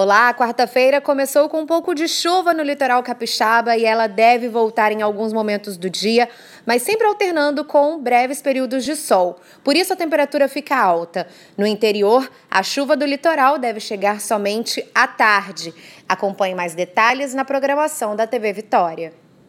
Olá, quarta-feira começou com um pouco de chuva no litoral capixaba e ela deve voltar em alguns momentos do dia, mas sempre alternando com breves períodos de sol. Por isso a temperatura fica alta. No interior, a chuva do litoral deve chegar somente à tarde. Acompanhe mais detalhes na programação da TV Vitória.